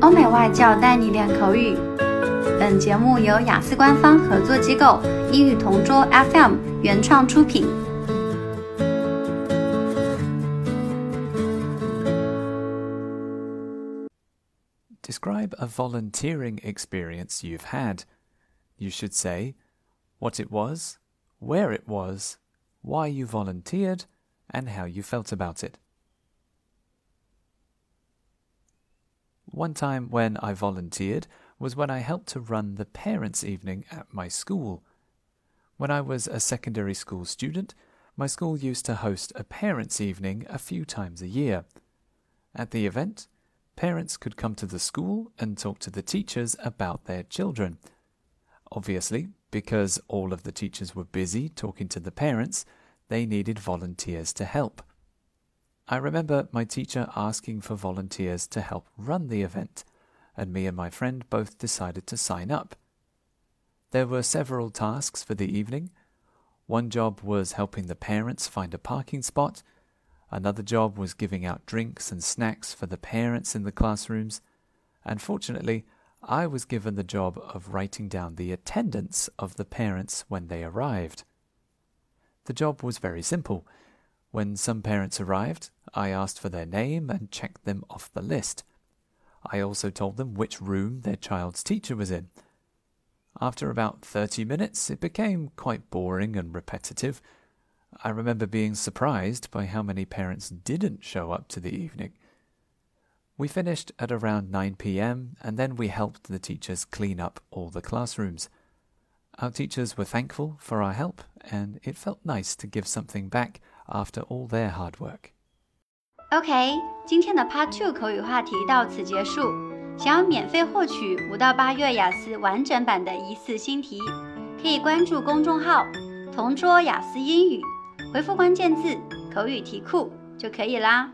欧美外教带你练口语。本节目由雅思官方合作机构英语同桌 FM 原创出品。Describe a volunteering experience you've had. You should say what it was, where it was, why you volunteered, and how you felt about it. One time when I volunteered was when I helped to run the parents' evening at my school. When I was a secondary school student, my school used to host a parents' evening a few times a year. At the event, parents could come to the school and talk to the teachers about their children. Obviously, because all of the teachers were busy talking to the parents, they needed volunteers to help. I remember my teacher asking for volunteers to help run the event, and me and my friend both decided to sign up. There were several tasks for the evening. One job was helping the parents find a parking spot. Another job was giving out drinks and snacks for the parents in the classrooms. And fortunately, I was given the job of writing down the attendance of the parents when they arrived. The job was very simple. When some parents arrived, I asked for their name and checked them off the list. I also told them which room their child's teacher was in. After about 30 minutes, it became quite boring and repetitive. I remember being surprised by how many parents didn't show up to the evening. We finished at around 9 pm and then we helped the teachers clean up all the classrooms. Our teachers were thankful for our help, and it felt nice to give something back after all their hard work. OK，今天的 Part Two 口语话题到此结束。想要免费获取五到八月雅思完整版的一次新题，可以关注公众号“同桌雅思英语”，回复关键字“口语题库”就可以啦。